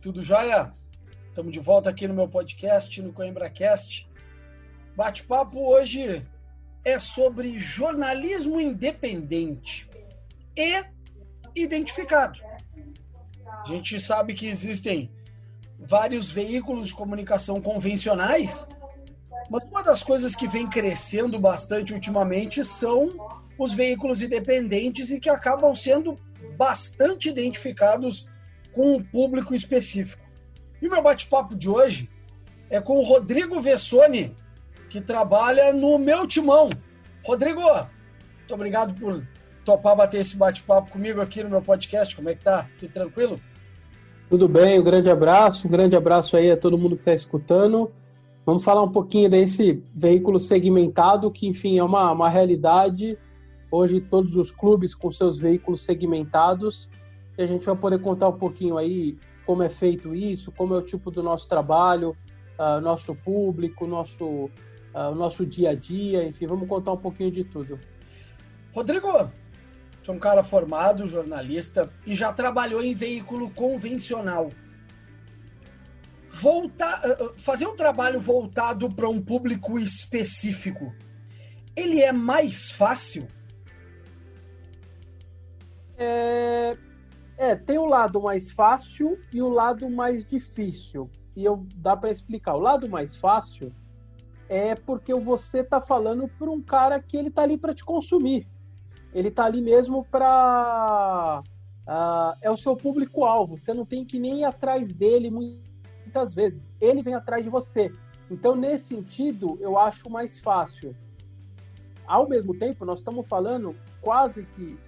Tudo jóia? Estamos de volta aqui no meu podcast, no CoimbraCast. Bate-papo hoje é sobre jornalismo independente e identificado. A gente sabe que existem vários veículos de comunicação convencionais, mas uma das coisas que vem crescendo bastante ultimamente são os veículos independentes e que acabam sendo bastante identificados com um público específico. E o meu bate-papo de hoje é com o Rodrigo Vessoni, que trabalha no meu timão. Rodrigo, muito obrigado por topar bater esse bate-papo comigo aqui no meu podcast. Como é que tá? Tudo tranquilo? Tudo bem, um grande abraço, um grande abraço aí a todo mundo que está escutando. Vamos falar um pouquinho desse veículo segmentado, que enfim é uma, uma realidade. Hoje todos os clubes com seus veículos segmentados e a gente vai poder contar um pouquinho aí como é feito isso, como é o tipo do nosso trabalho, uh, nosso público, nosso, uh, nosso dia a dia, enfim, vamos contar um pouquinho de tudo. Rodrigo, sou um cara formado, jornalista e já trabalhou em veículo convencional. Voltar, uh, fazer um trabalho voltado para um público específico, ele é mais fácil? É, é, tem o lado mais fácil e o lado mais difícil. E eu dá para explicar. O lado mais fácil é porque você tá falando para um cara que ele tá ali para te consumir. Ele tá ali mesmo para uh, é o seu público alvo. Você não tem que nem ir atrás dele muitas vezes. Ele vem atrás de você. Então, nesse sentido, eu acho mais fácil. Ao mesmo tempo, nós estamos falando quase que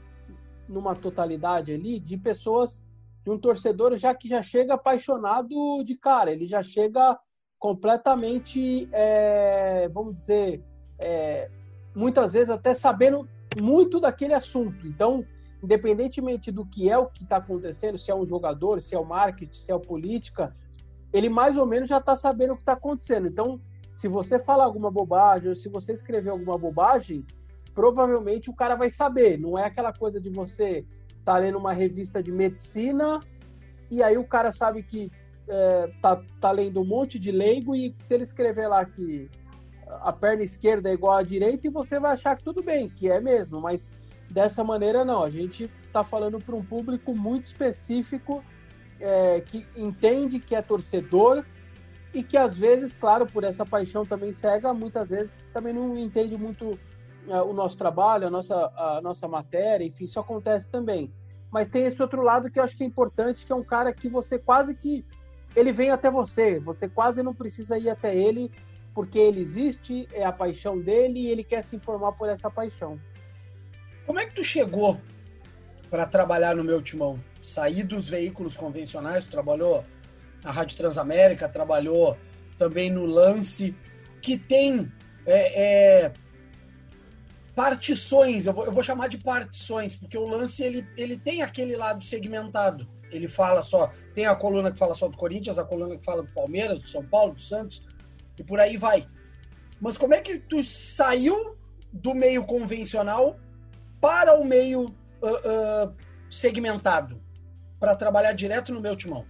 numa totalidade ali de pessoas, de um torcedor já que já chega apaixonado de cara, ele já chega completamente, é, vamos dizer, é, muitas vezes até sabendo muito daquele assunto. Então, independentemente do que é o que está acontecendo, se é um jogador, se é o marketing, se é a política, ele mais ou menos já está sabendo o que está acontecendo. Então, se você falar alguma bobagem, ou se você escrever alguma bobagem, provavelmente o cara vai saber. Não é aquela coisa de você tá lendo uma revista de medicina e aí o cara sabe que é, tá, tá lendo um monte de leigo e se ele escrever lá que a perna esquerda é igual à direita e você vai achar que tudo bem, que é mesmo, mas dessa maneira não. A gente está falando para um público muito específico é, que entende que é torcedor e que às vezes, claro, por essa paixão também cega, muitas vezes também não entende muito o nosso trabalho, a nossa, a nossa matéria, enfim, isso acontece também. Mas tem esse outro lado que eu acho que é importante, que é um cara que você quase que ele vem até você, você quase não precisa ir até ele, porque ele existe, é a paixão dele e ele quer se informar por essa paixão. Como é que tu chegou para trabalhar no meu timão? Sair dos veículos convencionais, tu trabalhou na Rádio Transamérica, trabalhou também no Lance, que tem é, é, partições, eu vou, eu vou chamar de partições, porque o lance ele, ele tem aquele lado segmentado. Ele fala só, tem a coluna que fala só do Corinthians, a coluna que fala do Palmeiras, do São Paulo, do Santos, e por aí vai. Mas como é que tu saiu do meio convencional para o meio uh, uh, segmentado, para trabalhar direto no meu timão?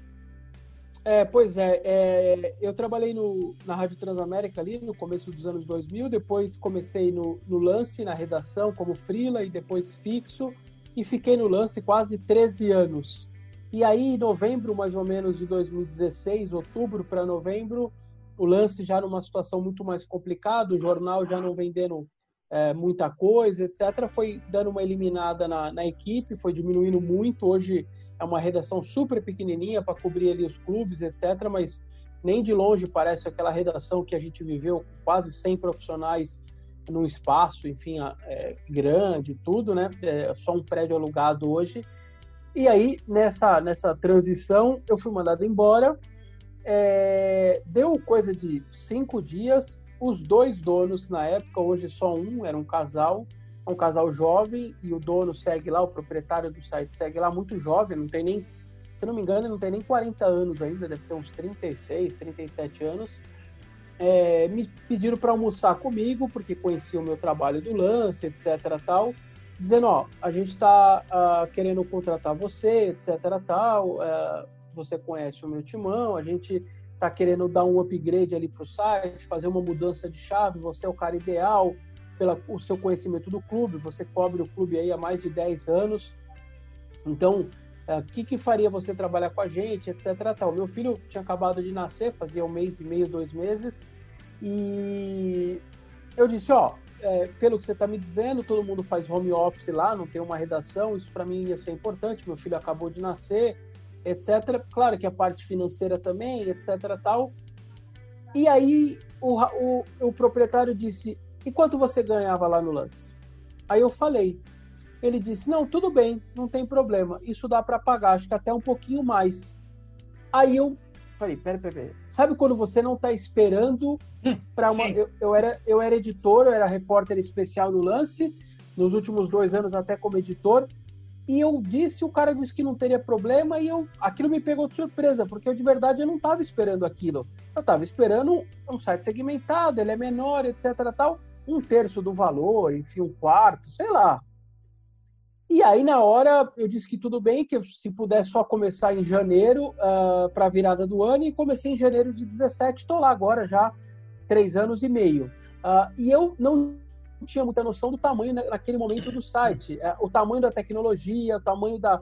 É, pois é, é, eu trabalhei no, na Rádio Transamérica ali no começo dos anos 2000, depois comecei no, no Lance, na redação, como freela e depois fixo, e fiquei no Lance quase 13 anos. E aí, em novembro, mais ou menos, de 2016, outubro para novembro, o Lance já numa situação muito mais complicada, o jornal já não vendendo é, muita coisa, etc., foi dando uma eliminada na, na equipe, foi diminuindo muito, hoje é uma redação super pequenininha para cobrir ali os clubes, etc. Mas nem de longe parece aquela redação que a gente viveu quase 100 profissionais num espaço, enfim, é, grande, tudo, né? É só um prédio alugado hoje. E aí, nessa, nessa transição, eu fui mandado embora. É, deu coisa de cinco dias. Os dois donos, na época, hoje só um, era um casal, é um casal jovem e o dono segue lá, o proprietário do site segue lá, muito jovem, não tem nem, se não me engano, não tem nem 40 anos ainda, deve ter uns 36, 37 anos. É, me pediram para almoçar comigo, porque conhecia o meu trabalho do lance, etc. tal, dizendo: Ó, a gente está uh, ah, querendo contratar você, etc. tal, uh, você conhece o meu timão, a gente está querendo dar um upgrade ali para o site, fazer uma mudança de chave, você é o cara ideal pelo seu conhecimento do clube, você cobre o clube aí há mais de 10 anos, então é, o que, que faria você trabalhar com a gente, etc. Tal. Meu filho tinha acabado de nascer, fazia um mês e meio, dois meses, e eu disse, ó, é, pelo que você está me dizendo, todo mundo faz home office lá, não tem uma redação, isso para mim ia ser importante, meu filho acabou de nascer, etc. Claro que a parte financeira também, etc. Tal. E aí o, o, o proprietário disse, e quanto você ganhava lá no lance? Aí eu falei, ele disse: Não, tudo bem, não tem problema, isso dá para pagar, acho que até um pouquinho mais. Aí eu falei: Pera, pera, pera. Sabe quando você não está esperando hum, para uma. Eu, eu, era, eu era editor, eu era repórter especial no lance, nos últimos dois anos até como editor. E eu disse, o cara disse que não teria problema, e eu, aquilo me pegou de surpresa, porque eu de verdade eu não estava esperando aquilo. Eu estava esperando um site segmentado, ele é menor, etc. tal, um terço do valor, enfim, um quarto, sei lá. E aí, na hora, eu disse que tudo bem, que se pudesse só começar em janeiro uh, ah, para a virada do ano, e comecei em janeiro de 17, estou lá agora já três anos e meio. Uh, e eu não tinha muita noção do tamanho naquele momento do site, uh, o tamanho da tecnologia, o tamanho da,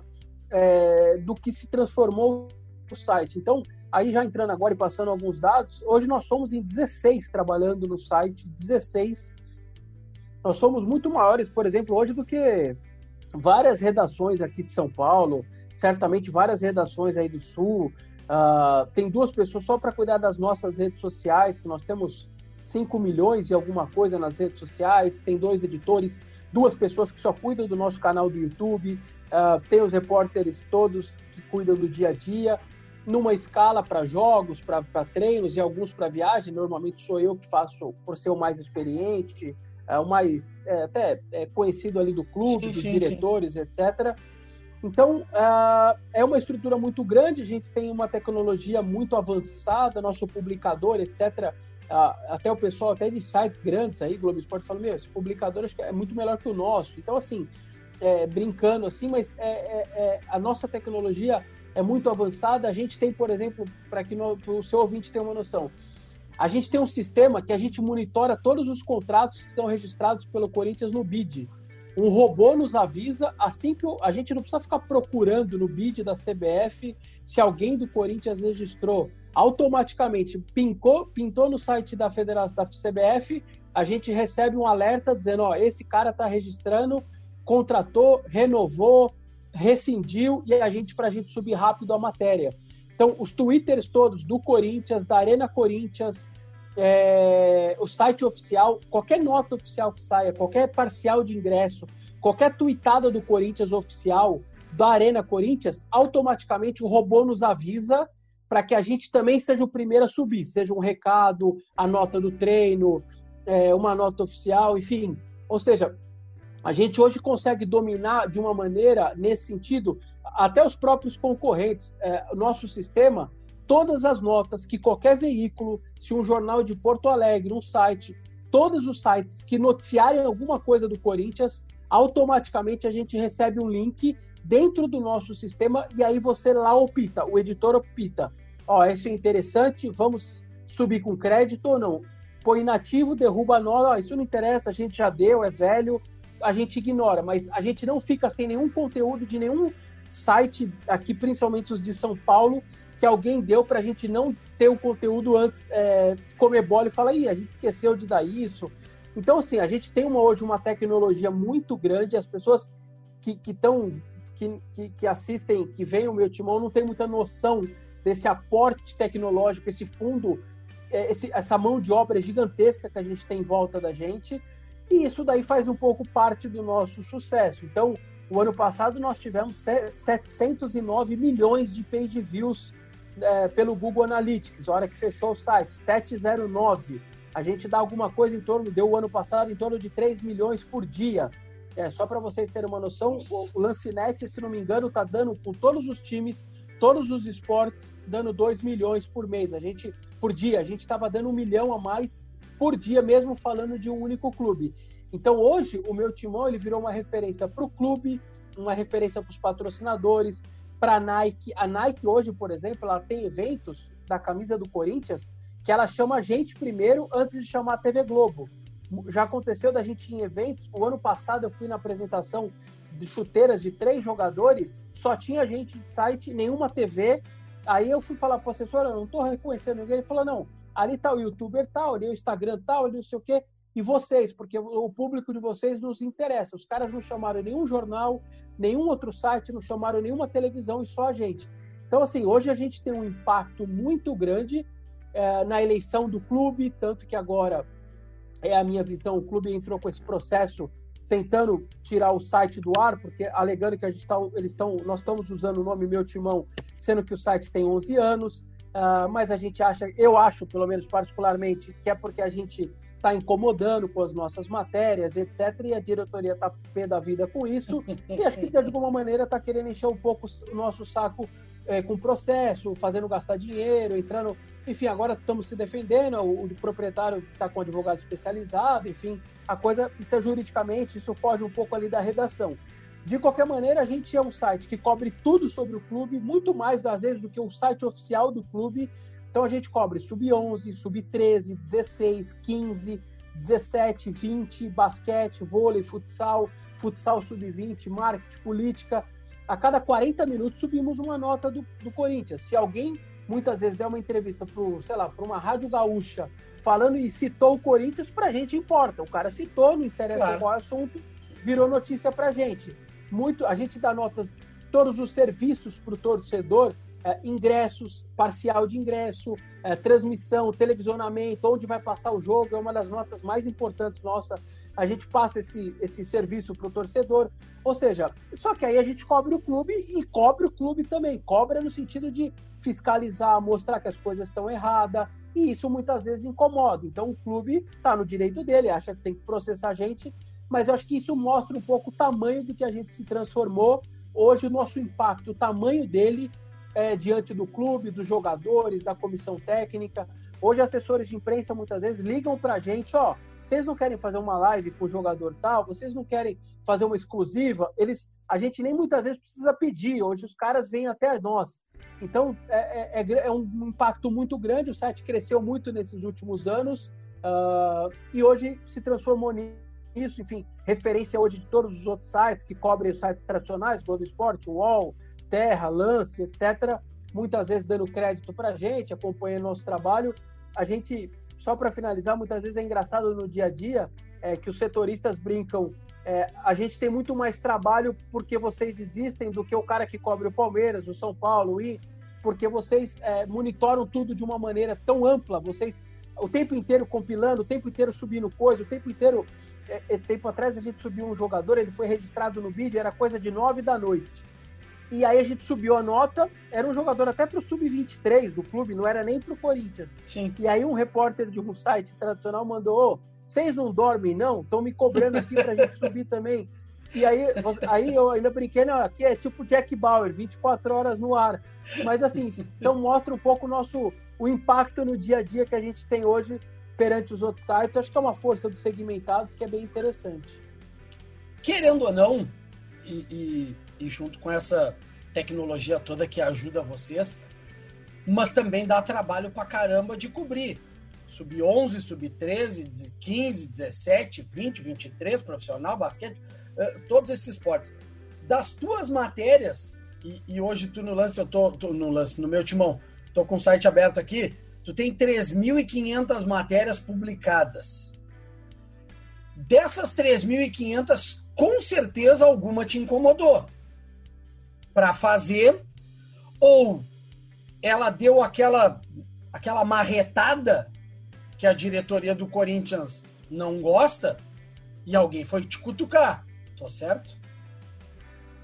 é, do que se transformou o site. Então, aí já entrando agora e passando alguns dados, hoje nós somos em 16 trabalhando no site, 16. Nós somos muito maiores, por exemplo, hoje do que várias redações aqui de São Paulo, certamente várias redações aí do Sul. Uh, tem duas pessoas só para cuidar das nossas redes sociais, que nós temos 5 milhões e alguma coisa nas redes sociais, tem dois editores, duas pessoas que só cuidam do nosso canal do YouTube, uh, tem os repórteres todos que cuidam do dia a dia, numa escala para jogos, para treinos e alguns para viagem. Normalmente sou eu que faço, por ser o mais experiente, é o mais é, até é conhecido ali do clube, sim, dos sim, diretores, sim. etc. Então, uh, é uma estrutura muito grande, a gente tem uma tecnologia muito avançada, nosso publicador, etc. Até o pessoal até de sites grandes aí, Globo Esporte, fala, meu, esse publicador acho que é muito melhor que o nosso. Então, assim, é, brincando assim, mas é, é, é a nossa tecnologia é muito avançada. A gente tem, por exemplo, para que no, o seu ouvinte tenha uma noção, a gente tem um sistema que a gente monitora todos os contratos que são registrados pelo Corinthians no BID. Um robô nos avisa assim que a gente não precisa ficar procurando no BID da CBF se alguém do Corinthians registrou. Automaticamente pincou, pintou no site da Federação da CBF, a gente recebe um alerta dizendo, ó, esse cara está registrando, contratou, renovou, rescindiu e a gente para a gente subir rápido a matéria. Então, os twitters todos do Corinthians, da Arena Corinthians, é, o site oficial, qualquer nota oficial que saia, qualquer parcial de ingresso, qualquer tweetada do Corinthians oficial, da Arena Corinthians, automaticamente o robô nos avisa para que a gente também seja o primeiro a subir, seja um recado, a nota do treino, é, uma nota oficial, enfim. Ou seja, a gente hoje consegue dominar de uma maneira, nesse sentido, até os próprios concorrentes. É, nosso sistema, todas as notas que qualquer veículo, se um jornal de Porto Alegre, um site, todos os sites que noticiarem alguma coisa do Corinthians, automaticamente a gente recebe um link dentro do nosso sistema e aí você lá opta, o editor opta. Ó, isso é interessante, vamos subir com crédito ou não? Põe inativo, derruba a nota, isso não interessa, a gente já deu, é velho, a gente ignora, mas a gente não fica sem nenhum conteúdo de nenhum site aqui, principalmente os de São Paulo, que alguém deu para a gente não ter o conteúdo antes, é, comer bola e falar, ih, a gente esqueceu de dar isso. Então, assim, a gente tem uma, hoje uma tecnologia muito grande, as pessoas que, que, tão, que, que, que assistem, que veem o meu timão, não tem muita noção desse aporte tecnológico, esse fundo, é, esse, essa mão de obra gigantesca que a gente tem em volta da gente, e isso daí faz um pouco parte do nosso sucesso. Então, o ano passado nós tivemos 709 milhões de page views é, pelo Google Analytics, hora que fechou o site, 709. A gente dá alguma coisa em torno, deu o ano passado em torno de 3 milhões por dia. É, só para vocês terem uma noção, o, o Lancinete, se não me engano, está dando com todos os times, todos os esportes, dando 2 milhões por mês. A gente, por dia, a gente estava dando um milhão a mais por dia, mesmo falando de um único clube. Então hoje o meu timão ele virou uma referência para o clube, uma referência para os patrocinadores. para a Nike. A Nike hoje, por exemplo, ela tem eventos da camisa do Corinthians que ela chama a gente primeiro antes de chamar a TV Globo. Já aconteceu da gente em eventos. O ano passado eu fui na apresentação de chuteiras de três jogadores, só tinha gente de site, nenhuma TV. Aí eu fui falar para o assessor, eu não estou reconhecendo ninguém. Ele falou, não, ali tá o youtuber tal, ali o Instagram tal, ali não sei o quê. E vocês, porque o público de vocês nos interessa. Os caras não chamaram nenhum jornal, nenhum outro site, não chamaram nenhuma televisão e só a gente. Então, assim, hoje a gente tem um impacto muito grande é, na eleição do clube, tanto que agora é a minha visão, o clube entrou com esse processo tentando tirar o site do ar, porque alegando que a gente tá, eles estão, nós estamos usando o nome Meu Timão, sendo que o site tem 11 anos, uh, mas a gente acha, eu acho, pelo menos particularmente, que é porque a gente está incomodando com as nossas matérias, etc. E a diretoria está pé da vida com isso. E acho que de alguma maneira está querendo encher um pouco o nosso saco é, com processo, fazendo gastar dinheiro, entrando. Enfim, agora estamos se defendendo. O, o proprietário está com advogado especializado, enfim, a coisa, isso é juridicamente, isso foge um pouco ali da redação. De qualquer maneira, a gente é um site que cobre tudo sobre o clube, muito mais às vezes do que o site oficial do clube. Então a gente cobre sub-11, sub-13, 16, 15, 17, 20, basquete, vôlei, futsal, futsal sub-20, marketing, política. A cada 40 minutos subimos uma nota do, do Corinthians. Se alguém muitas vezes der uma entrevista para, sei lá, para uma rádio gaúcha falando e citou o Corinthians, para a gente importa. O cara citou, não interessa claro. qual assunto, virou notícia para a gente. Muito, a gente dá notas, todos os serviços para o torcedor é, ingressos, parcial de ingresso, é, transmissão, televisionamento, onde vai passar o jogo, é uma das notas mais importantes nossa. A gente passa esse, esse serviço para o torcedor. Ou seja, só que aí a gente cobre o clube e cobre o clube também. Cobra no sentido de fiscalizar, mostrar que as coisas estão erradas, e isso muitas vezes incomoda. Então o clube está no direito dele, acha que tem que processar a gente, mas eu acho que isso mostra um pouco o tamanho do que a gente se transformou. Hoje o nosso impacto, o tamanho dele é, diante do clube, dos jogadores, da comissão técnica. Hoje, assessores de imprensa muitas vezes ligam para a gente: ó, vocês não querem fazer uma live com o jogador tal, vocês não querem fazer uma exclusiva. Eles, a gente nem muitas vezes precisa pedir. Hoje os caras vêm até nós. Então é, é, é, é um impacto muito grande. O site cresceu muito nesses últimos anos uh, e hoje se transformou nisso. Enfim, referência hoje de todos os outros sites que cobrem os sites tradicionais, Globo Esporte, UOL, terra, lance, etc. Muitas vezes dando crédito para a gente, acompanhando nosso trabalho. A gente, só para finalizar, muitas vezes é engraçado no dia a dia é, que os setoristas brincam. É, a gente tem muito mais trabalho porque vocês existem do que o cara que cobre o Palmeiras, o São Paulo, e porque vocês é, monitoram tudo de uma maneira tão ampla. Vocês o tempo inteiro compilando, o tempo inteiro subindo coisa, o tempo inteiro. É, é tempo atrás a gente subiu um jogador, ele foi registrado no vídeo, era coisa de nove da noite. E aí a gente subiu a nota, era um jogador até para o sub-23 do clube, não era nem para o Corinthians. Sim. E aí um repórter de um site tradicional mandou: vocês não dormem, não? Estão me cobrando aqui para a gente subir também. E aí, aí eu ainda brinquei, não, aqui é tipo Jack Bauer, 24 horas no ar. Mas assim, então mostra um pouco o nosso o impacto no dia a dia que a gente tem hoje perante os outros sites. Acho que é uma força dos segmentados que é bem interessante. Querendo ou não, e, e e junto com essa tecnologia toda que ajuda vocês, mas também dá trabalho pra caramba de cobrir. Sub 11, sub 13, 15, 17, 20, 23, profissional, basquete, eh, todos esses esportes. Das tuas matérias, e, e hoje tu no lance, eu tô, tô, no lance, no meu timão, tô com o site aberto aqui, tu tem 3.500 matérias publicadas. Dessas 3.500, com certeza alguma te incomodou para fazer, ou ela deu aquela aquela marretada que a diretoria do Corinthians não gosta e alguém foi te cutucar, tô certo?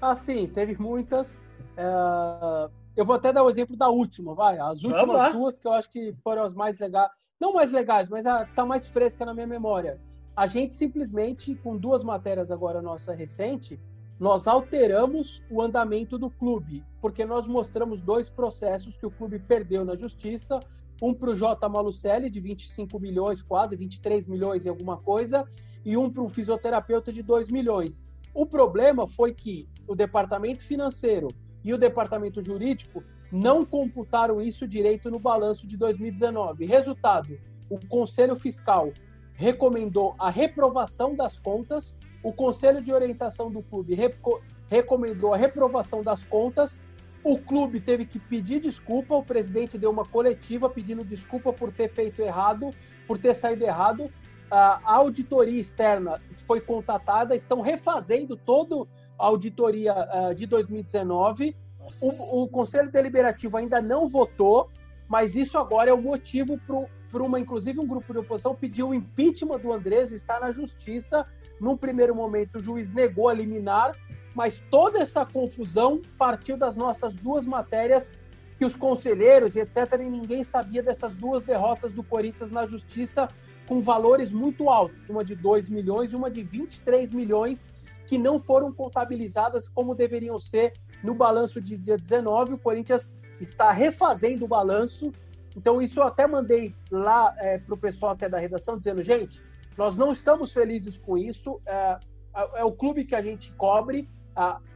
Ah, sim, teve muitas. É... Eu vou até dar o exemplo da última, vai. As últimas duas que eu acho que foram as mais legais. Não mais legais, mas a que tá mais fresca na minha memória. A gente simplesmente, com duas matérias agora nossa recente, nós alteramos o andamento do clube, porque nós mostramos dois processos que o clube perdeu na justiça, um para o J. Malucelli, de 25 milhões, quase 23 milhões e alguma coisa, e um para um fisioterapeuta de 2 milhões. O problema foi que o departamento financeiro e o departamento jurídico não computaram isso direito no balanço de 2019. Resultado: o Conselho Fiscal recomendou a reprovação das contas, o Conselho de Orientação do Clube recomendou a reprovação das contas, o clube teve que pedir desculpa, o presidente deu uma coletiva pedindo desculpa por ter feito errado, por ter saído errado. A auditoria externa foi contatada, estão refazendo toda a auditoria uh, de 2019 o, o, Conselho Deliberativo ainda não votou, mas isso agora é o motivo para uma, inclusive um grupo de oposição pediu o impeachment do Andrés, está na justiça. Num primeiro momento, o juiz negou a liminar, mas toda essa confusão partiu das nossas duas matérias que os conselheiros e etc. E ninguém sabia dessas duas derrotas do Corinthians na justiça com valores muito altos, uma de 2 milhões e uma de 23 milhões, que não foram contabilizadas como deveriam ser no balanço de dia 19, o Corinthians está refazendo o balanço. Então, isso eu até mandei lá é, para o pessoal até da redação, dizendo, gente, nós não estamos felizes com isso, é, é, é o clube que a gente cobre,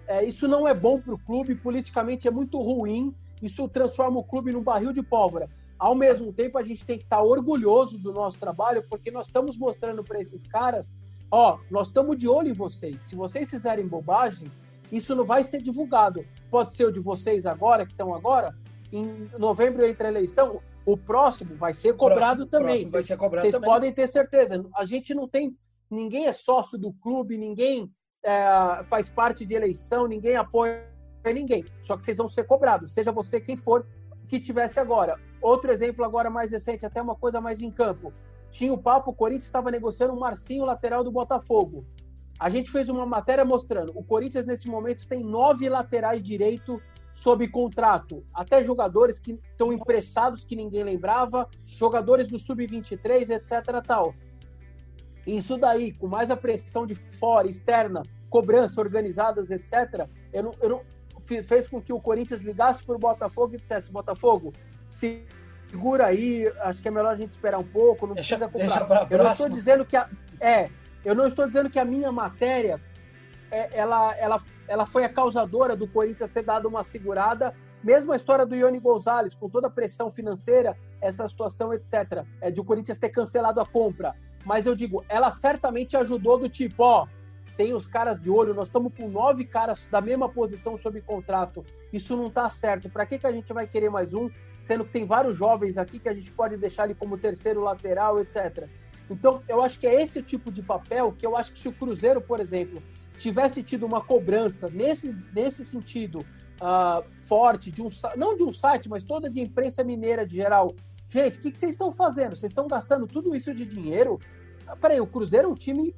é, isso não é bom para o clube, politicamente é muito ruim, isso transforma o clube num barril de pólvora. Ao mesmo tempo, a gente tem que estar orgulhoso do nosso trabalho, porque nós estamos mostrando para esses caras, ó, nós estamos de olho em vocês. Se vocês fizerem bobagem, isso não vai ser divulgado. Pode ser o de vocês agora, que estão agora, em novembro entre a eleição, o próximo vai ser cobrado próximo, também. Próximo vai ser cobrado Vocês também. podem ter certeza. A gente não tem. Ninguém é sócio do clube, ninguém é, faz parte de eleição, ninguém apoia ninguém. Só que vocês vão ser cobrados, seja você quem for que tivesse agora. Outro exemplo agora mais recente, até uma coisa mais em campo. Tinha o papo, o Corinthians estava negociando o Marcinho, lateral do Botafogo. A gente fez uma matéria mostrando o Corinthians nesse momento tem nove laterais direito sob contrato, até jogadores que estão emprestados que ninguém lembrava, jogadores do sub-23, etc. Tal. Isso daí, com mais a pressão de fora, externa, cobrança organizadas, etc. Eu não, eu não fez com que o Corinthians ligasse para o Botafogo e dissesse: Botafogo, segura aí, acho que é melhor a gente esperar um pouco, não deixa, precisa comprar. Eu não estou dizendo que a, é eu não estou dizendo que a minha matéria é, ela, ela, ela foi a causadora do Corinthians ter dado uma segurada. Mesmo a história do Ione Gonzalez, com toda a pressão financeira, essa situação, etc., é de o Corinthians ter cancelado a compra. Mas eu digo, ela certamente ajudou do tipo, ó, tem os caras de olho, nós estamos com nove caras da mesma posição sob contrato. Isso não está certo. Para que, que a gente vai querer mais um, sendo que tem vários jovens aqui que a gente pode deixar ele como terceiro lateral, etc. Então, eu acho que é esse tipo de papel que eu acho que se o Cruzeiro, por exemplo, tivesse tido uma cobrança nesse, nesse sentido uh, forte, de um, não de um site, mas toda de imprensa mineira de geral. Gente, o que, que vocês estão fazendo? Vocês estão gastando tudo isso de dinheiro? Ah, peraí, o Cruzeiro é um time.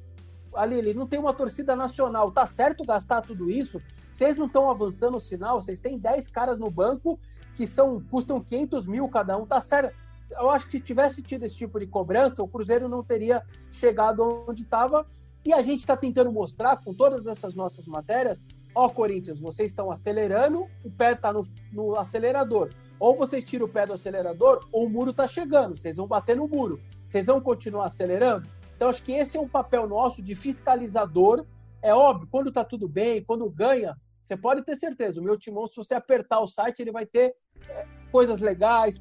Ali, ele não tem uma torcida nacional. Tá certo gastar tudo isso? Vocês não estão avançando o sinal? Vocês têm 10 caras no banco que são custam 500 mil cada um. Tá certo? eu acho que se tivesse tido esse tipo de cobrança, o Cruzeiro não teria chegado onde estava. E a gente está tentando mostrar com todas essas nossas matérias: ó, Corinthians, vocês estão acelerando, o pé está no, no, acelerador. Ou vocês tiram o pé do acelerador, ou o muro está chegando, vocês vão bater no muro. Vocês vão continuar acelerando? Então, acho que esse é um papel nosso de fiscalizador. É óbvio, quando está tudo bem, quando ganha, você pode ter certeza. O meu timão, se você apertar o site, ele vai ter é, coisas legais,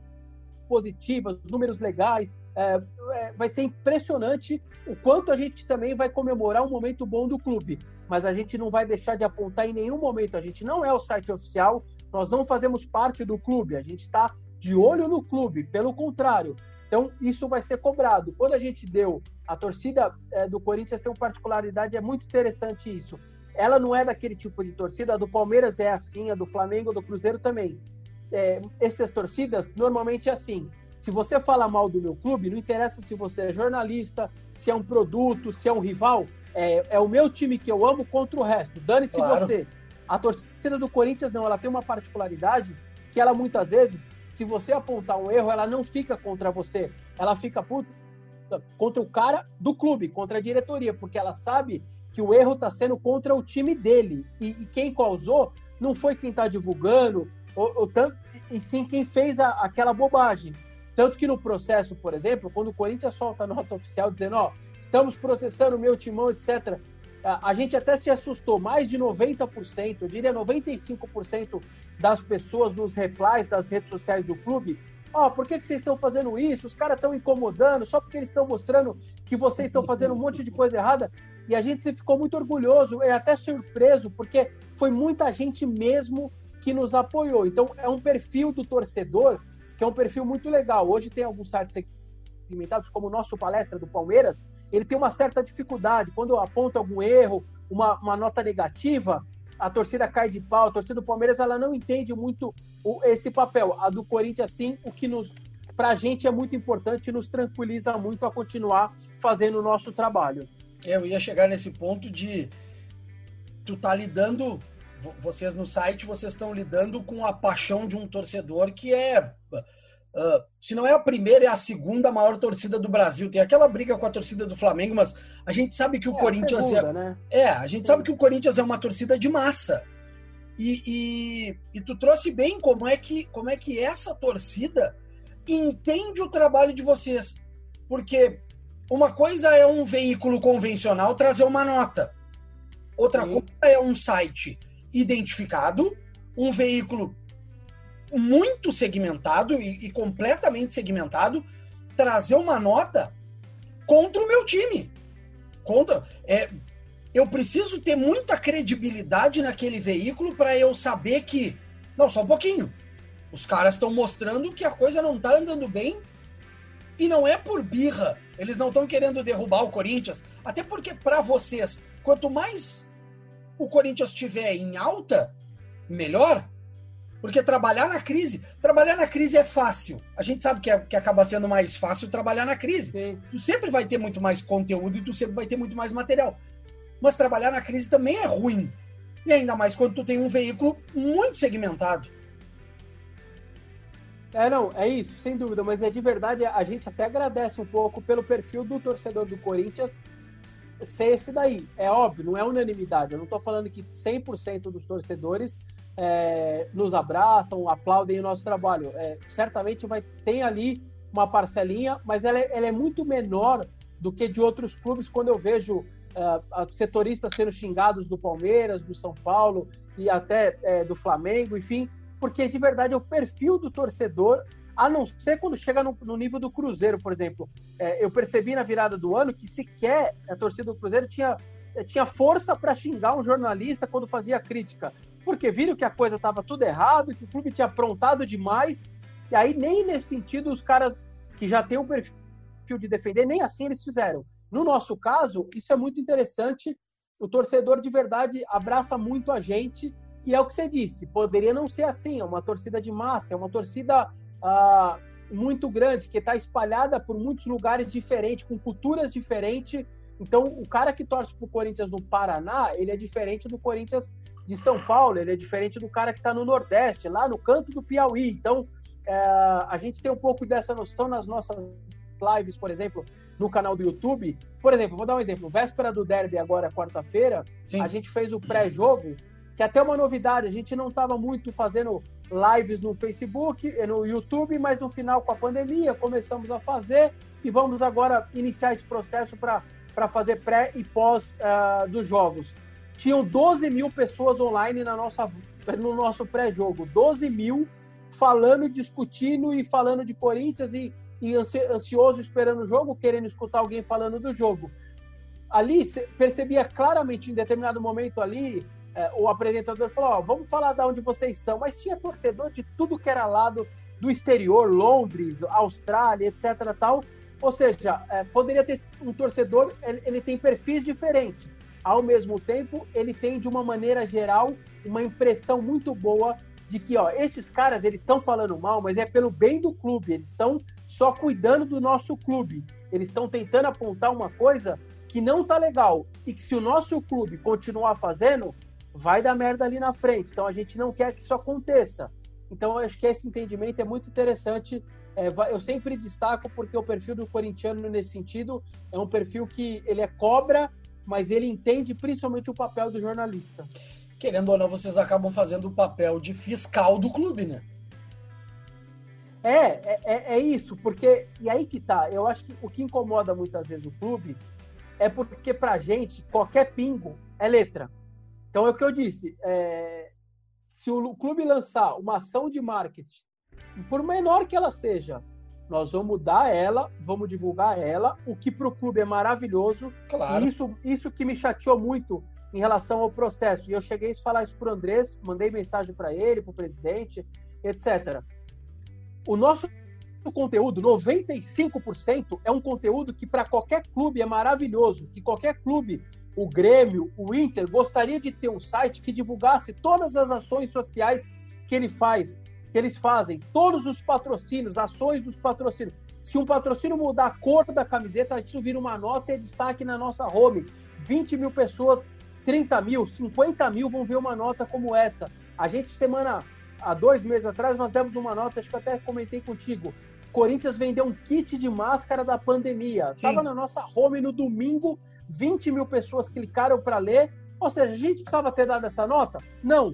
positivas, números legais. É, é, vai ser impressionante o quanto a gente também vai comemorar um momento bom do clube. Mas a gente não vai deixar de apontar em nenhum momento. A gente não é o site oficial, nós não fazemos parte do clube, a gente está de olho no clube, pelo contrário. Então, isso vai ser cobrado. Quando a gente deu, a torcida é, do Corinthians tem uma particularidade, é muito interessante isso. Ela não é daquele tipo de torcida, a do Palmeiras é assim, a do Flamengo, do Cruzeiro também é, essas torcidas, normalmente é assim. Se você fala mal do meu clube, não interessa se você é jornalista, se é um produto, se é um rival, é, é o meu time que eu amo contra o resto. Dane-se claro. você. A torcida do Corinthians não, ela tem uma particularidade que ela muitas vezes, se você apontar um erro, ela não fica contra você, ela fica puta, contra o cara do clube, contra a diretoria, porque ela sabe que o erro está sendo contra o time dele. E, e quem causou não foi quem está divulgando, ou, ou e sim quem fez a, aquela bobagem. Tanto que no processo, por exemplo, quando o Corinthians solta a nota oficial dizendo, ó, estamos processando o meu timão, etc., a, a gente até se assustou, mais de 90%, eu diria 95% das pessoas nos replies das redes sociais do clube. Ó, oh, por que, que vocês estão fazendo isso? Os caras estão incomodando só porque eles estão mostrando que vocês estão fazendo um monte de coisa errada. E a gente ficou muito orgulhoso e até surpreso, porque foi muita gente mesmo que nos apoiou. Então, é um perfil do torcedor que é um perfil muito legal. Hoje tem alguns sites segmentados, como o nosso palestra do Palmeiras, ele tem uma certa dificuldade. Quando aponta algum erro, uma, uma nota negativa, a torcida cai de pau. A torcida do Palmeiras ela não entende muito o, esse papel. A do Corinthians, sim, o que nos para a gente é muito importante e nos tranquiliza muito a continuar fazendo o nosso trabalho. Eu ia chegar nesse ponto de tu tá lidando, vocês no site, vocês estão lidando com a paixão de um torcedor que é Uh, se não é a primeira, é a segunda maior torcida do Brasil. Tem aquela briga com a torcida do Flamengo, mas a gente sabe que o é, Corinthians segunda, é. Né? É, a gente Sim. sabe que o Corinthians é uma torcida de massa. E, e, e, tu trouxe bem como é que como é que essa torcida entende o trabalho de vocês. Porque uma coisa é um veículo convencional trazer uma nota. Outra Sim. coisa é um site identificado, um veículo muito segmentado e, e completamente segmentado, trazer uma nota contra o meu time. Contra. É, eu preciso ter muita credibilidade naquele veículo para eu saber que. Não, só um pouquinho. Os caras estão mostrando que a coisa não está andando bem e não é por birra. Eles não estão querendo derrubar o Corinthians. Até porque, para vocês, quanto mais o Corinthians estiver em alta, melhor. Porque trabalhar na crise, trabalhar na crise é fácil. A gente sabe que, é, que acaba sendo mais fácil trabalhar na crise. Sim. Tu sempre vai ter muito mais conteúdo e tu sempre vai ter muito mais material. Mas trabalhar na crise também é ruim. E ainda mais quando tu tem um veículo muito segmentado. É, não, é isso, sem dúvida, mas é de verdade, a gente até agradece um pouco pelo perfil do torcedor do Corinthians ser esse daí. É óbvio, não é unanimidade. Eu não estou falando que 100% dos torcedores é, nos abraçam, aplaudem o nosso trabalho. É, certamente vai ter ali uma parcelinha, mas ela é, ela é, muito menor do que de outros clubes quando eu vejo é, setoristas sendo xingados do Palmeiras, do São Paulo e até é, do Flamengo, enfim, porque de verdade é o perfil do torcedor, a não ser quando chega no, no nível do Cruzeiro, por exemplo. É, eu percebi na virada do ano que sequer a torcida do Cruzeiro tinha, tinha força para xingar um jornalista quando fazia crítica porque viram que a coisa estava tudo errado, que o clube tinha aprontado demais, e aí nem nesse sentido os caras que já têm um perfil de defender, nem assim eles fizeram. No nosso caso, isso é muito interessante, o torcedor de verdade abraça muito a gente, e é o que você disse, poderia não ser assim, é uma torcida de massa, é uma torcida ah, muito grande, que está espalhada por muitos lugares diferentes, com culturas diferentes, então, o cara que torce para o Corinthians no Paraná, ele é diferente do Corinthians de São Paulo, ele é diferente do cara que está no Nordeste, lá no canto do Piauí. Então, é, a gente tem um pouco dessa noção nas nossas lives, por exemplo, no canal do YouTube. Por exemplo, vou dar um exemplo. Véspera do derby, agora quarta-feira, a gente fez o pré-jogo, que até uma novidade. A gente não estava muito fazendo lives no Facebook, no YouTube, mas no final, com a pandemia, começamos a fazer e vamos agora iniciar esse processo para fazer pré e pós uh, dos jogos tinham 12 mil pessoas online na nossa, no nosso pré-jogo. 12 mil falando, discutindo e falando de Corinthians e, e ansioso esperando o jogo, querendo escutar alguém falando do jogo. Ali, percebia claramente, em determinado momento ali, é, o apresentador falou: Ó, vamos falar de onde vocês são. Mas tinha torcedor de tudo que era lado do exterior, Londres, Austrália, etc. tal. Ou seja, é, poderia ter um torcedor, ele, ele tem perfis diferentes ao mesmo tempo, ele tem, de uma maneira geral, uma impressão muito boa de que, ó, esses caras, eles estão falando mal, mas é pelo bem do clube, eles estão só cuidando do nosso clube. Eles estão tentando apontar uma coisa que não tá legal e que se o nosso clube continuar fazendo, vai dar merda ali na frente. Então a gente não quer que isso aconteça. Então eu acho que esse entendimento é muito interessante. É, eu sempre destaco porque o perfil do corintiano nesse sentido é um perfil que ele é cobra mas ele entende principalmente o papel do jornalista. Querendo ou não, vocês acabam fazendo o papel de fiscal do clube, né? É, é, é, é isso, porque. E aí que tá. Eu acho que o que incomoda muitas vezes o clube é porque, pra gente, qualquer pingo é letra. Então é o que eu disse. É, se o clube lançar uma ação de marketing, por menor que ela seja, nós vamos dar ela, vamos divulgar ela, o que para o clube é maravilhoso. Claro. E isso, isso que me chateou muito em relação ao processo. E eu cheguei a falar isso para o Andrés, mandei mensagem para ele, para o presidente, etc. O nosso conteúdo, 95%, é um conteúdo que para qualquer clube é maravilhoso, que qualquer clube, o Grêmio, o Inter, gostaria de ter um site que divulgasse todas as ações sociais que ele faz, que eles fazem, todos os patrocínios, ações dos patrocínios. Se um patrocínio mudar a cor da camiseta, isso vira uma nota e destaque na nossa home. 20 mil pessoas, 30 mil, 50 mil vão ver uma nota como essa. A gente, semana, há dois meses atrás, nós demos uma nota, acho que até comentei contigo. Corinthians vendeu um kit de máscara da pandemia. Estava na nossa home no domingo, 20 mil pessoas clicaram para ler. Ou seja, a gente precisava ter dado essa nota? Não.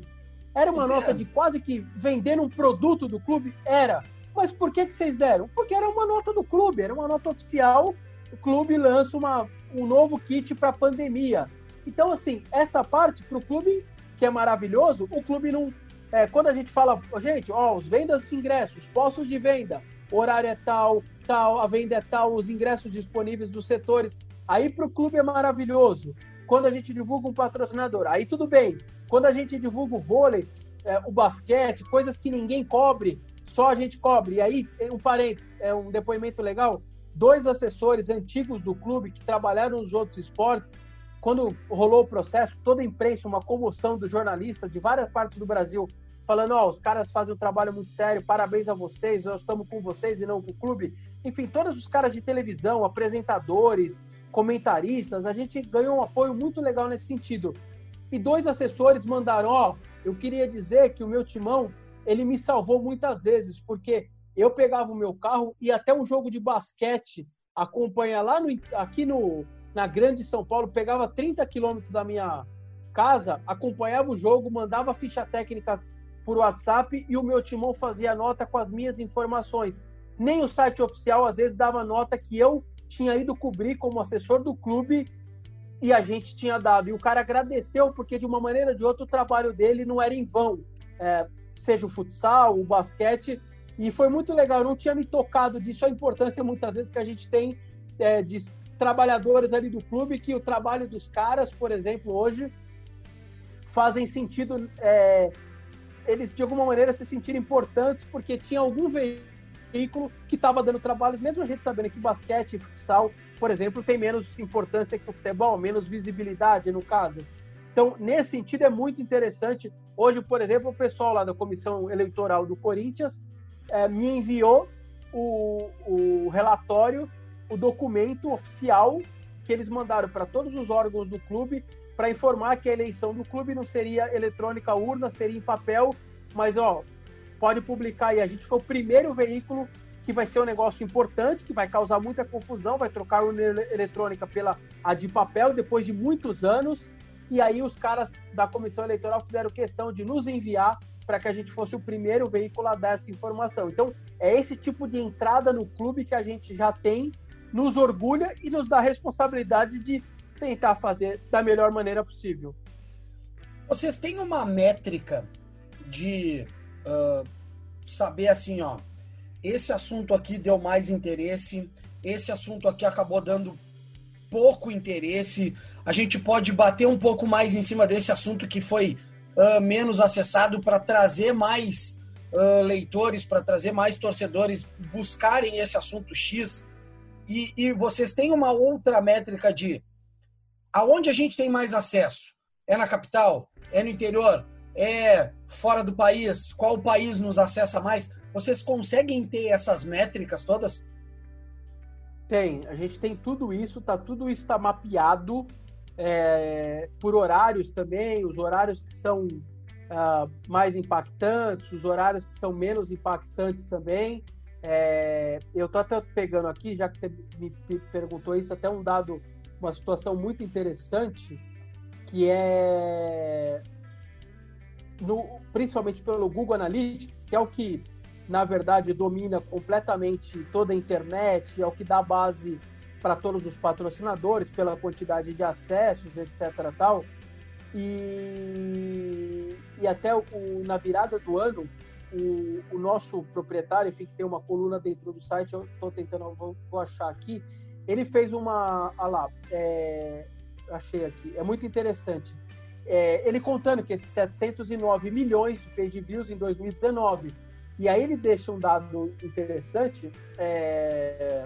Era uma nota de quase que vendendo um produto do clube? Era. Mas por que, que vocês deram? Porque era uma nota do clube, era uma nota oficial. O clube lança uma, um novo kit para a pandemia. Então, assim, essa parte para o clube, que é maravilhoso, o clube não. É, quando a gente fala, gente, ó, os vendas de ingressos, postos de venda, horário é tal, tal, a venda é tal, os ingressos disponíveis dos setores. Aí para o clube é maravilhoso. Quando a gente divulga um patrocinador, aí tudo bem. Quando a gente divulga o vôlei, é, o basquete, coisas que ninguém cobre, só a gente cobre. E aí, um parênteses, é um depoimento legal. Dois assessores antigos do clube que trabalharam nos outros esportes, quando rolou o processo, toda a imprensa, uma comoção dos jornalistas de várias partes do Brasil, falando: Ó, oh, os caras fazem um trabalho muito sério, parabéns a vocês, nós estamos com vocês e não com o clube. Enfim, todos os caras de televisão, apresentadores, comentaristas, a gente ganhou um apoio muito legal nesse sentido. E dois assessores mandaram: Ó, oh, eu queria dizer que o meu timão ele me salvou muitas vezes, porque eu pegava o meu carro e até um jogo de basquete acompanha lá no, aqui no, na Grande São Paulo, pegava 30 quilômetros da minha casa, acompanhava o jogo, mandava ficha técnica por WhatsApp e o meu timão fazia nota com as minhas informações. Nem o site oficial às vezes dava nota que eu tinha ido cobrir como assessor do clube e a gente tinha dado. E o cara agradeceu porque de uma maneira ou de outra o trabalho dele não era em vão, é, seja o futsal, o basquete. E foi muito legal. Eu não tinha me tocado disso a importância muitas vezes que a gente tem é, de trabalhadores ali do clube que o trabalho dos caras, por exemplo, hoje fazem sentido é, eles de alguma maneira se sentirem importantes porque tinha algum veículo que estava dando trabalhos, mesmo a gente sabendo que basquete e futsal, por exemplo, tem menos importância que o futebol, menos visibilidade no caso. Então, nesse sentido, é muito interessante. Hoje, por exemplo, o pessoal lá da comissão eleitoral do Corinthians é, me enviou o, o relatório o documento oficial que eles mandaram para todos os órgãos do clube para informar que a eleição do clube não seria eletrônica urna, seria em papel, mas ó, pode publicar aí. A gente foi o primeiro veículo que vai ser um negócio importante, que vai causar muita confusão, vai trocar a urna eletrônica pela a de papel depois de muitos anos. E aí os caras da comissão eleitoral fizeram questão de nos enviar para que a gente fosse o primeiro veículo a dar essa informação. Então, é esse tipo de entrada no clube que a gente já tem nos orgulha e nos dá a responsabilidade de tentar fazer da melhor maneira possível. Vocês têm uma métrica de uh, saber assim, ó, esse assunto aqui deu mais interesse, esse assunto aqui acabou dando pouco interesse, a gente pode bater um pouco mais em cima desse assunto que foi uh, menos acessado para trazer mais uh, leitores, para trazer mais torcedores buscarem esse assunto X e, e vocês têm uma outra métrica de aonde a gente tem mais acesso? É na capital? É no interior? É fora do país? Qual país nos acessa mais? Vocês conseguem ter essas métricas todas? Tem, a gente tem tudo isso, tá tudo isso está mapeado é, por horários também, os horários que são uh, mais impactantes, os horários que são menos impactantes também. É, eu estou até pegando aqui, já que você me perguntou isso, até um dado, uma situação muito interessante, que é no, principalmente pelo Google Analytics, que é o que na verdade domina completamente toda a internet, é o que dá base para todos os patrocinadores pela quantidade de acessos, etc. Tal. E, e até o, na virada do ano, o, o, nosso proprietário, enfim, que tem uma coluna dentro do site, eu estou tentando, vou, vou, achar aqui, ele fez uma. Ah lá, é, achei aqui, é muito interessante. É, ele contando que esses 709 milhões de page views em 2019. E aí ele deixa um dado interessante, é,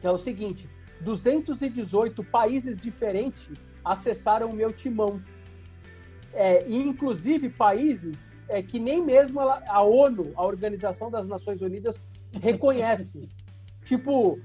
que é o seguinte: 218 países diferentes acessaram o meu timão. É, e inclusive países é, que nem mesmo a, a ONU, a Organização das Nações Unidas, reconhece. tipo,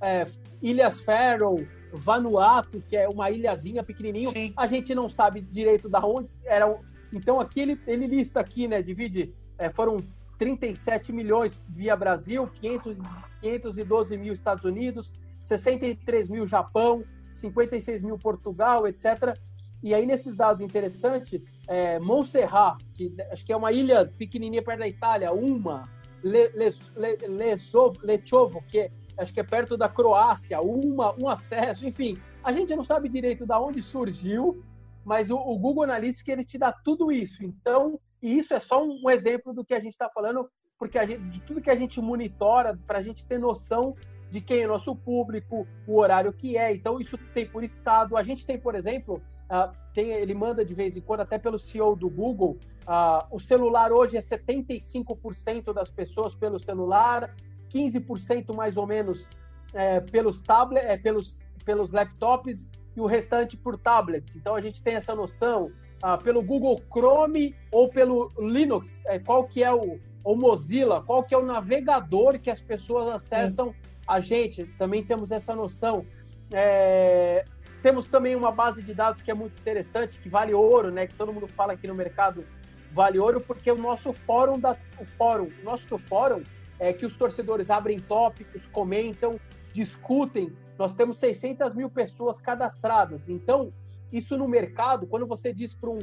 é, Ilhas Faroe, Vanuatu, que é uma ilhazinha pequenininho, Sim. a gente não sabe direito da onde era. Então aqui ele, ele lista aqui, né, divide, é, foram 37 milhões via Brasil, 500, 512 mil Estados Unidos, 63 mil Japão, 56 mil Portugal, etc. E aí, nesses dados interessantes, é, Montserrat, que acho que é uma ilha pequenininha perto da Itália, uma, Le, Le, Le, Lechovo, que acho que é perto da Croácia, uma, um acesso, enfim. A gente não sabe direito de onde surgiu, mas o, o Google Analytics ele te dá tudo isso. Então, e isso é só um exemplo do que a gente está falando, porque gente, de tudo que a gente monitora, para a gente ter noção de quem é nosso público, o horário que é. Então, isso tem por estado. A gente tem, por exemplo, uh, tem, ele manda de vez em quando, até pelo CEO do Google, uh, o celular hoje é 75% das pessoas pelo celular, 15% mais ou menos é, pelos tablets, é, pelos, pelos laptops e o restante por tablets. Então, a gente tem essa noção. Uh, pelo Google Chrome ou pelo Linux, é, qual que é o, Mozilla, qual que é o navegador que as pessoas acessam a gente também temos essa noção. É, temos também uma base de dados que é muito interessante, que vale ouro, né? Que todo mundo fala aqui no mercado vale ouro, porque o nosso fórum, da, o fórum, nosso fórum é que os torcedores abrem tópicos, comentam, discutem. Nós temos 600 mil pessoas cadastradas. Então, isso no mercado, quando você diz para um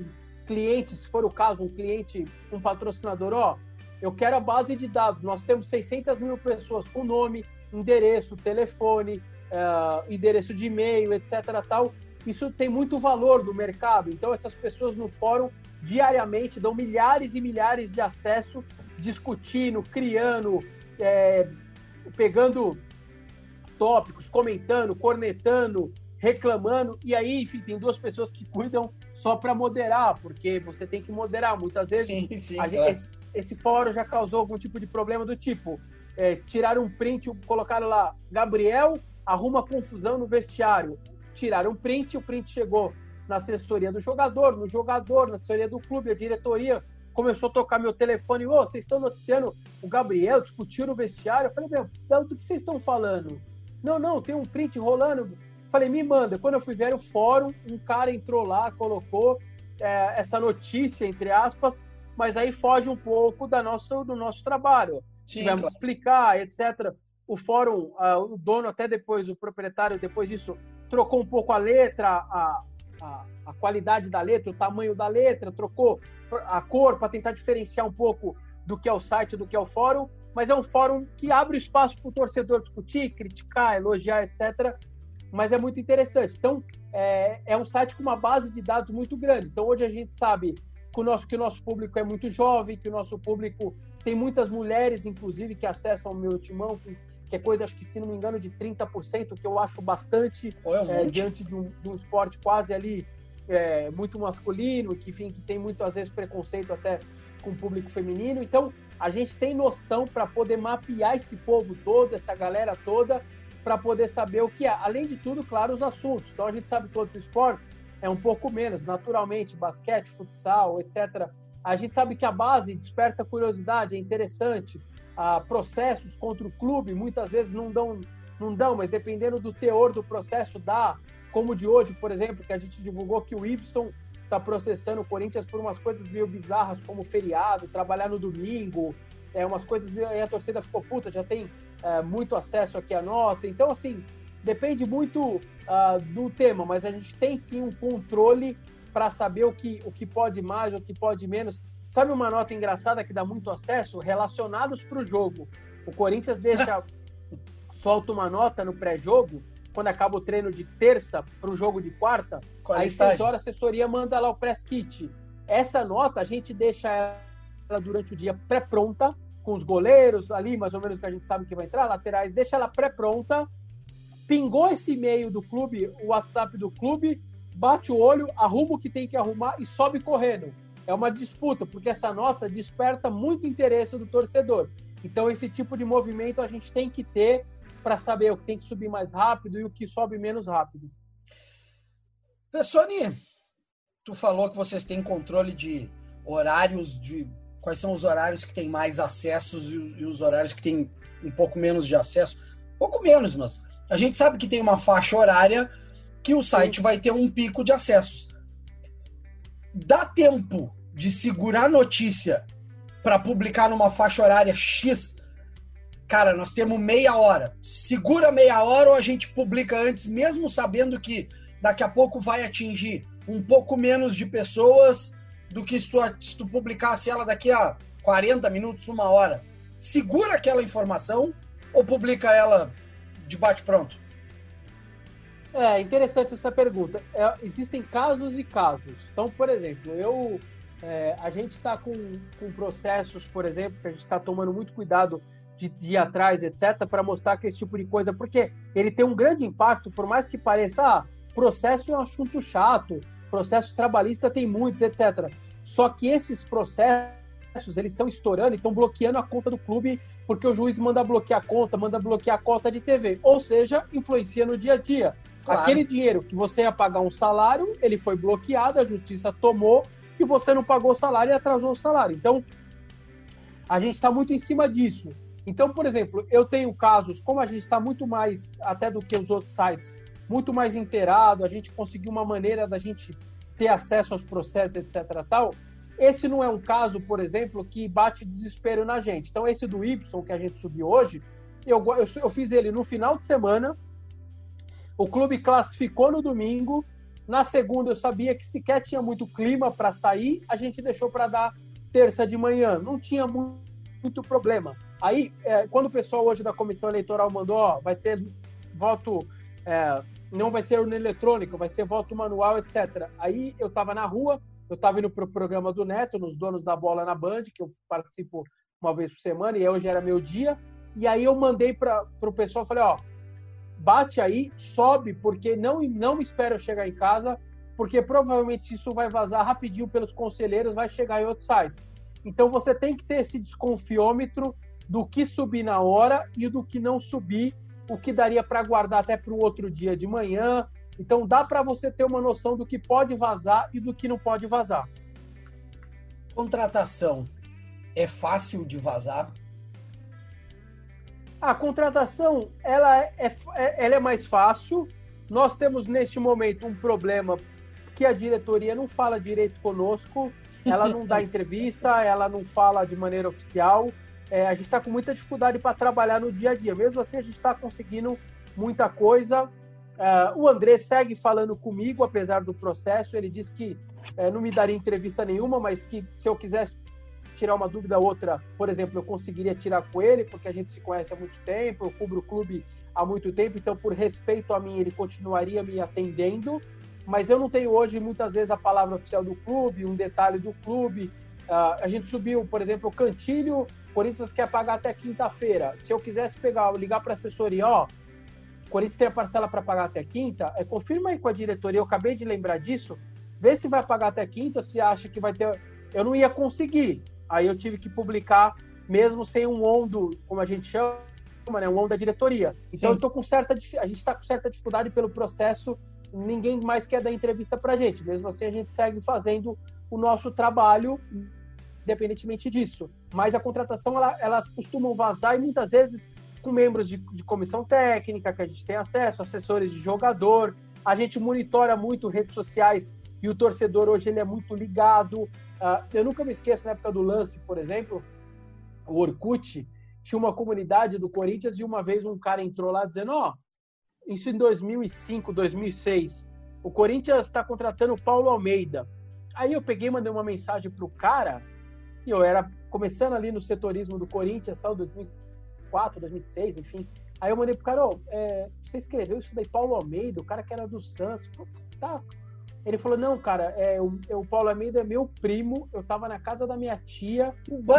cliente, se for o caso, um cliente, um patrocinador, ó, eu quero a base de dados. Nós temos 600 mil pessoas com nome, endereço, telefone, uh, endereço de e-mail, etc. Tal. Isso tem muito valor no mercado. Então, essas pessoas no fórum diariamente dão milhares e milhares de acesso, discutindo, criando, é, pegando tópicos, comentando, cornetando, reclamando. E aí, enfim, tem duas pessoas que cuidam só para moderar, porque você tem que moderar. Muitas vezes sim, sim, gente, claro. esse, esse fórum já causou algum tipo de problema do tipo é, tiraram um print, colocaram lá, Gabriel arruma confusão no vestiário. Tiraram um print, o print chegou na assessoria do jogador, no jogador, na assessoria do clube, a diretoria começou a tocar meu telefone, ô, oh, vocês estão noticiando o Gabriel, discutiu no vestiário. Eu falei, meu, do que vocês estão falando? Não, não, tem um print rolando. Falei, me manda. Quando eu fui ver o fórum, um cara entrou lá, colocou é, essa notícia, entre aspas, mas aí foge um pouco da nossa, do nosso trabalho. Sim, tivemos claro. explicar, etc. O fórum, uh, o dono até depois, o proprietário depois disso, trocou um pouco a letra, a, a, a qualidade da letra, o tamanho da letra, trocou a cor para tentar diferenciar um pouco do que é o site, do que é o fórum, mas é um fórum que abre espaço para o torcedor discutir, criticar, elogiar, etc. Mas é muito interessante. Então, é, é um site com uma base de dados muito grande. Então, hoje a gente sabe que o nosso, que o nosso público é muito jovem, que o nosso público tem muitas mulheres, inclusive, que acessam o meu timão, que é coisa, acho que se não me engano, de 30%, que eu acho bastante é, diante de um, de um, esporte quase ali é, muito masculino, que, enfim, que tem muito, às vezes, preconceito até com o público feminino. Então, a gente tem noção para poder mapear esse povo todo, essa galera toda, para poder saber o que é. Além de tudo, claro, os assuntos. Então, a gente sabe todos os esportes, é um pouco menos, naturalmente, basquete, futsal, etc a gente sabe que a base desperta curiosidade, é interessante. Ah, processos contra o clube muitas vezes não dão, não dão, mas dependendo do teor do processo dá. Como de hoje, por exemplo, que a gente divulgou que o Ibson está processando o Corinthians por umas coisas meio bizarras, como feriado, trabalhar no domingo, é, umas coisas aí a torcida ficou puta, já tem é, muito acesso aqui à nota. Então, assim, depende muito uh, do tema, mas a gente tem sim um controle para saber o que, o que pode mais, o que pode menos. Sabe uma nota engraçada que dá muito acesso? Relacionados para o jogo. O Corinthians deixa, solta uma nota no pré-jogo, quando acaba o treino de terça para o jogo de quarta, Qual aí seis horas a assessoria manda lá o press kit. Essa nota a gente deixa ela durante o dia pré-pronta, com os goleiros ali, mais ou menos que a gente sabe que vai entrar, laterais, deixa ela pré-pronta. Pingou esse e-mail do clube, o WhatsApp do clube, bate o olho, arruma o que tem que arrumar e sobe correndo. É uma disputa, porque essa nota desperta muito interesse do torcedor. Então, esse tipo de movimento a gente tem que ter para saber o que tem que subir mais rápido e o que sobe menos rápido. Pessoni, tu falou que vocês têm controle de horários, de quais são os horários que têm mais acessos e os horários que têm um pouco menos de acesso. Pouco menos, mas a gente sabe que tem uma faixa horária que o site Sim. vai ter um pico de acessos. Dá tempo de segurar notícia para publicar numa faixa horária X, cara, nós temos meia hora. Segura meia hora ou a gente publica antes, mesmo sabendo que daqui a pouco vai atingir um pouco menos de pessoas do que se tu, se tu publicasse ela daqui a 40 minutos, uma hora. Segura aquela informação ou publica ela de bate-pronto? É interessante essa pergunta. É, existem casos e casos. Então, por exemplo, eu é, a gente está com, com processos, por exemplo, que a gente está tomando muito cuidado de, de ir atrás, etc., para mostrar que esse tipo de coisa, porque ele tem um grande impacto, por mais que pareça, ah, processo é um assunto chato, processo trabalhista tem muitos, etc. Só que esses processos, eles estão estourando e estão bloqueando a conta do clube porque o juiz manda bloquear a conta, manda bloquear a cota de TV. Ou seja, influencia no dia a dia. Claro. Aquele dinheiro que você ia pagar um salário, ele foi bloqueado, a justiça tomou e você não pagou o salário e atrasou o salário. Então, a gente está muito em cima disso. Então, por exemplo, eu tenho casos, como a gente está muito mais, até do que os outros sites, muito mais inteirado, a gente conseguiu uma maneira da gente ter acesso aos processos, etc. tal. Esse não é um caso, por exemplo, que bate desespero na gente. Então, esse do Y que a gente subiu hoje, eu, eu, eu fiz ele no final de semana. O clube classificou no domingo, na segunda, eu sabia que sequer tinha muito clima para sair, a gente deixou para dar terça de manhã. Não tinha muito, problema. Aí, é, quando o pessoal hoje da comissão eleitoral mandou, ó, vai ter voto, é, não vai ser urna eletrônica, vai ser voto manual, etc. Aí eu estava na rua, eu estava indo para o programa do Neto, nos Donos da Bola na Band, que eu participo uma vez por semana, e hoje era meu dia. E aí eu mandei para o pessoal, falei, ó, bate aí, sobe, porque não, não espera chegar em casa, porque provavelmente isso vai vazar rapidinho pelos conselheiros, vai chegar em outros sites. Então você tem que ter esse desconfiômetro do que subir na hora e do que não subir, o que daria para guardar até para o outro dia de manhã. Então dá para você ter uma noção do que pode vazar e do que não pode vazar. Contratação é fácil de vazar? A contratação ela é, é, ela é mais fácil. Nós temos neste momento um problema que a diretoria não fala direito conosco, ela não dá entrevista, ela não fala de maneira oficial. É, a gente está com muita dificuldade para trabalhar no dia a dia. Mesmo assim, a gente está conseguindo muita coisa. É, o André segue falando comigo, apesar do processo. Ele disse que é, não me daria entrevista nenhuma, mas que se eu quisesse tirar uma dúvida outra, por exemplo, eu conseguiria tirar com ele, porque a gente se conhece há muito tempo, eu cubro o clube há muito tempo, então por respeito a mim ele continuaria me atendendo, mas eu não tenho hoje muitas vezes a palavra oficial do clube, um detalhe do clube. Uh, a gente subiu, por exemplo, o Cantilho, Corinthians quer pagar até quinta-feira. Se eu quisesse pegar, ligar para a assessoria, ó, Corinthians tem a parcela para pagar até quinta, é, confirma aí com a diretoria, eu acabei de lembrar disso, vê se vai pagar até quinta, se acha que vai ter. Eu não ia conseguir. Aí eu tive que publicar, mesmo sem um ondo, como a gente chama, né, um ondo da diretoria. Então Sim. eu tô com certa, a gente está com certa dificuldade pelo processo. Ninguém mais quer dar entrevista para a gente. Mesmo assim, a gente segue fazendo o nosso trabalho, independentemente disso. Mas a contratação, ela, elas costumam vazar e muitas vezes com membros de, de comissão técnica que a gente tem acesso, assessores de jogador. A gente monitora muito redes sociais e o torcedor hoje ele é muito ligado. Uh, eu nunca me esqueço, na época do lance, por exemplo, o Orkut tinha uma comunidade do Corinthians e uma vez um cara entrou lá dizendo: Ó, oh, isso em 2005, 2006, o Corinthians está contratando o Paulo Almeida. Aí eu peguei e mandei uma mensagem pro cara, e eu era começando ali no setorismo do Corinthians, tal, 2004, 2006, enfim. Aí eu mandei pro cara: Ó, oh, é, você escreveu isso daí, Paulo Almeida, o cara que era do Santos. Pô, tá Ele falou: Não, cara, é, o, o Paulo Almeida é meu primo. Eu tava na casa da minha tia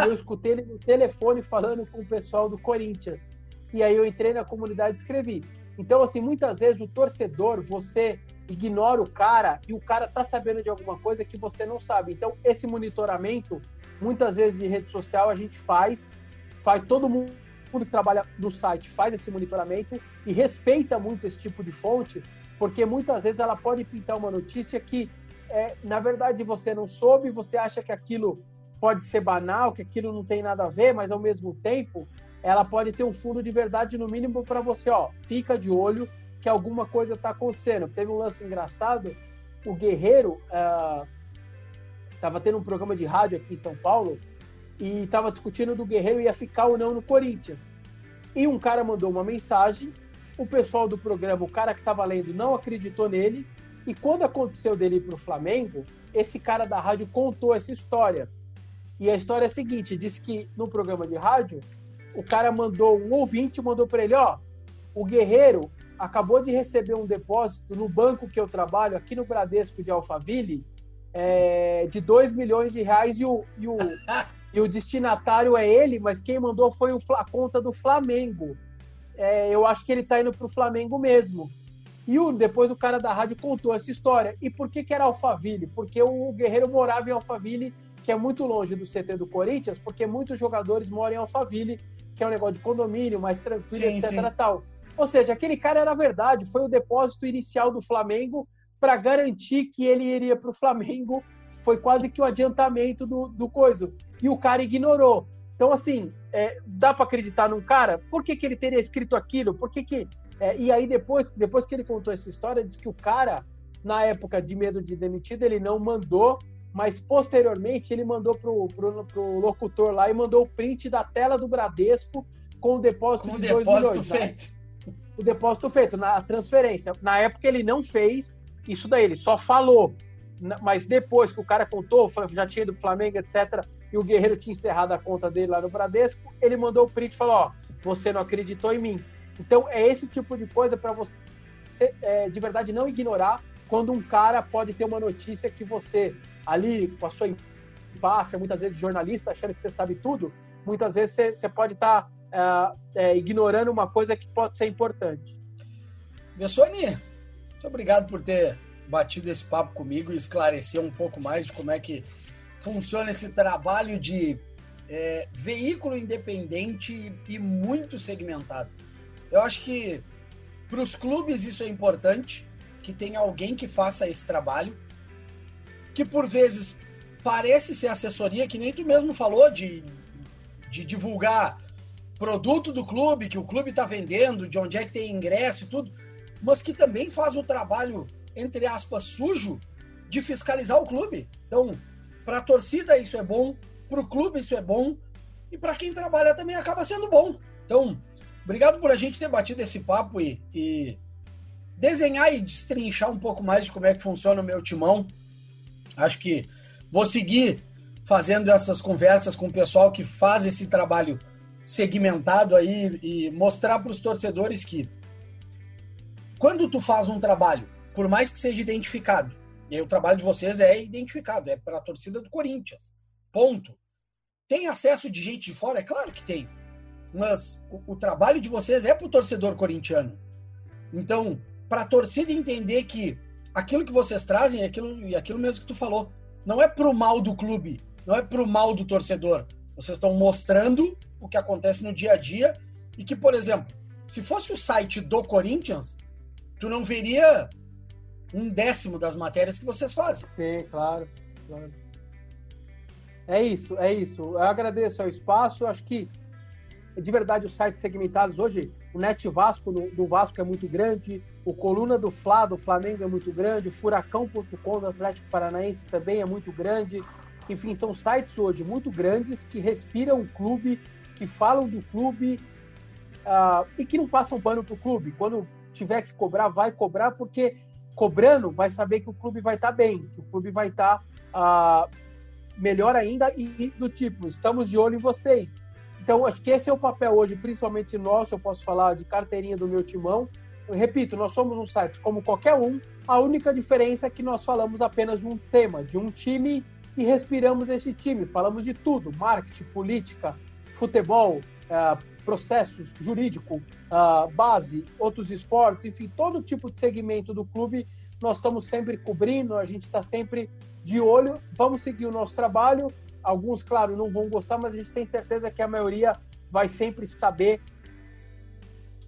eu escutei ele no telefone falando com o pessoal do Corinthians. E aí eu entrei na comunidade e escrevi. Então, assim, muitas vezes o torcedor, você ignora o cara e o cara tá sabendo de alguma coisa que você não sabe. Então, esse monitoramento, muitas vezes de rede social, a gente faz, faz todo mundo que trabalha no site faz esse monitoramento e respeita muito esse tipo de fonte, porque muitas vezes ela pode pintar uma notícia que, é, na verdade, você não soube, você acha que aquilo pode ser banal, que aquilo não tem nada a ver, mas ao mesmo tempo ela pode ter um fundo de verdade no mínimo para você, ó, fica de olho que alguma coisa está acontecendo. Teve um lance engraçado, o Guerreiro estava uh, tendo um programa de rádio aqui em São Paulo e estava discutindo do Guerreiro ia ficar ou não no Corinthians. E um cara mandou uma mensagem o pessoal do programa, o cara que estava lendo, não acreditou nele. E quando aconteceu dele ir para o Flamengo, esse cara da rádio contou essa história. E a história é a seguinte: disse que no programa de rádio, o cara mandou, um ouvinte mandou para ele: ó, o Guerreiro acabou de receber um depósito no banco que eu trabalho, aqui no Bradesco de Alphaville, é, de 2 milhões de reais e o, e, o, e o destinatário é ele, mas quem mandou foi o, a conta do Flamengo é, eu acho que ele tá indo pro Flamengo mesmo. E o, depois o cara da rádio contou essa história. E por que, que era Alphaville? Porque o Guerreiro morava em Alphaville, que é muito longe do CT do Corinthians, porque muitos jogadores moram em Alphaville, que é um negócio de condomínio, mais tranquilo, sim, etc. Sim. Tal. Ou seja, aquele cara era verdade, foi o depósito inicial do Flamengo para garantir que ele iria para o Flamengo. Foi quase que o adiantamento do, do coisa. E o cara ignorou. Então, assim, é, dá para acreditar num cara? Por que, que ele teria escrito aquilo? Por que que... É, e aí, depois, depois que ele contou essa história, diz que o cara, na época de medo de demitido, ele não mandou, mas posteriormente ele mandou pro, pro, pro locutor lá e mandou o print da tela do Bradesco com o depósito com de 2 milhões. Né? Feito. Né? O depósito feito, na transferência. Na época ele não fez isso daí, ele só falou. Mas depois que o cara contou, já tinha ido pro Flamengo, etc., e o Guerreiro tinha encerrado a conta dele lá no Bradesco, ele mandou o print e falou: Ó, você não acreditou em mim. Então é esse tipo de coisa para você é, de verdade não ignorar quando um cara pode ter uma notícia que você, ali com a sua empáfia, muitas vezes jornalista, achando que você sabe tudo, muitas vezes você, você pode estar tá, é, é, ignorando uma coisa que pode ser importante. Gessoni, muito obrigado por ter batido esse papo comigo e esclarecer um pouco mais de como é que funciona esse trabalho de é, veículo independente e muito segmentado. Eu acho que para os clubes isso é importante, que tenha alguém que faça esse trabalho, que por vezes parece ser assessoria, que nem tu mesmo falou, de, de divulgar produto do clube, que o clube está vendendo, de onde é que tem ingresso e tudo, mas que também faz o trabalho, entre aspas, sujo de fiscalizar o clube. Então, para a torcida isso é bom, para o clube isso é bom e para quem trabalha também acaba sendo bom. Então, obrigado por a gente ter batido esse papo e, e desenhar e destrinchar um pouco mais de como é que funciona o meu timão. Acho que vou seguir fazendo essas conversas com o pessoal que faz esse trabalho segmentado aí e mostrar para os torcedores que quando tu faz um trabalho, por mais que seja identificado, e aí o trabalho de vocês é identificado, é para a torcida do Corinthians. Ponto. Tem acesso de gente de fora? É claro que tem. Mas o, o trabalho de vocês é para o torcedor corintiano. Então, para a torcida entender que aquilo que vocês trazem aquilo, e aquilo mesmo que tu falou. Não é para o mal do clube, não é para o mal do torcedor. Vocês estão mostrando o que acontece no dia a dia e que, por exemplo, se fosse o site do Corinthians, tu não veria um décimo das matérias que vocês fazem. Sim, claro, claro. É isso, é isso. Eu agradeço ao espaço. Eu acho que, de verdade, os sites segmentados hoje, o Net Vasco do Vasco é muito grande, o Coluna do Fla do Flamengo é muito grande, o Furacão.com do Atlético Paranaense também é muito grande. Enfim, são sites hoje muito grandes que respiram o clube, que falam do clube uh, e que não passam pano para o clube. Quando tiver que cobrar, vai cobrar, porque cobrando, vai saber que o clube vai estar tá bem, que o clube vai estar tá, uh, melhor ainda e do tipo, estamos de olho em vocês. Então, acho que esse é o papel hoje, principalmente nosso, eu posso falar de carteirinha do meu timão. repito, nós somos um site como qualquer um, a única diferença é que nós falamos apenas de um tema, de um time e respiramos esse time. Falamos de tudo: marketing, política, futebol, uh, processos jurídico, uh, base, outros esportes, enfim, todo tipo de segmento do clube nós estamos sempre cobrindo, a gente está sempre de olho. Vamos seguir o nosso trabalho. Alguns, claro, não vão gostar, mas a gente tem certeza que a maioria vai sempre saber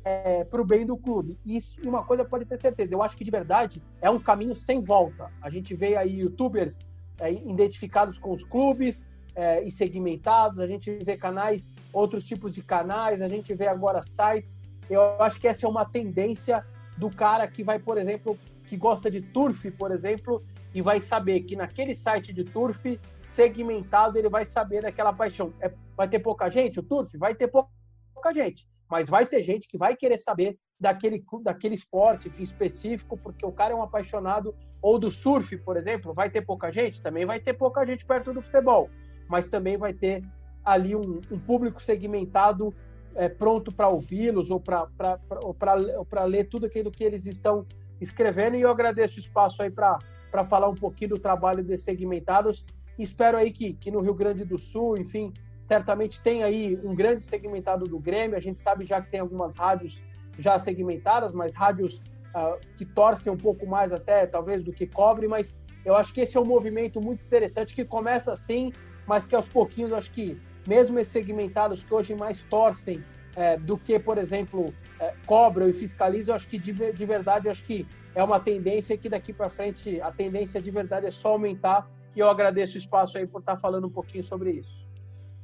é, para o bem do clube. E uma coisa pode ter certeza, eu acho que de verdade é um caminho sem volta. A gente vê aí youtubers é, identificados com os clubes é, e segmentados, a gente vê canais, outros tipos de canais, a gente vê agora sites. Eu acho que essa é uma tendência do cara que vai, por exemplo, que gosta de turf, por exemplo, e vai saber que naquele site de turf segmentado ele vai saber daquela paixão. É, vai ter pouca gente? O turf vai ter pouca gente mas vai ter gente que vai querer saber daquele, daquele esporte específico, porque o cara é um apaixonado, ou do surf, por exemplo, vai ter pouca gente? Também vai ter pouca gente perto do futebol, mas também vai ter ali um, um público segmentado é, pronto para ouvi-los ou para ler tudo aquilo que eles estão escrevendo. E eu agradeço o espaço aí para falar um pouquinho do trabalho desses segmentados. Espero aí que, que no Rio Grande do Sul, enfim, certamente tem aí um grande segmentado do Grêmio. A gente sabe já que tem algumas rádios já segmentadas, mas rádios uh, que torcem um pouco mais até, talvez, do que cobre. Mas eu acho que esse é um movimento muito interessante que começa assim, mas que aos pouquinhos, acho que mesmo esses segmentados que hoje mais torcem é, do que, por exemplo, é, cobram e fiscalizam, acho que de, de verdade, acho que é uma tendência que daqui para frente a tendência de verdade é só aumentar. E eu agradeço o espaço aí por estar falando um pouquinho sobre isso.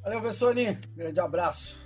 Valeu, Vessoni. Grande abraço.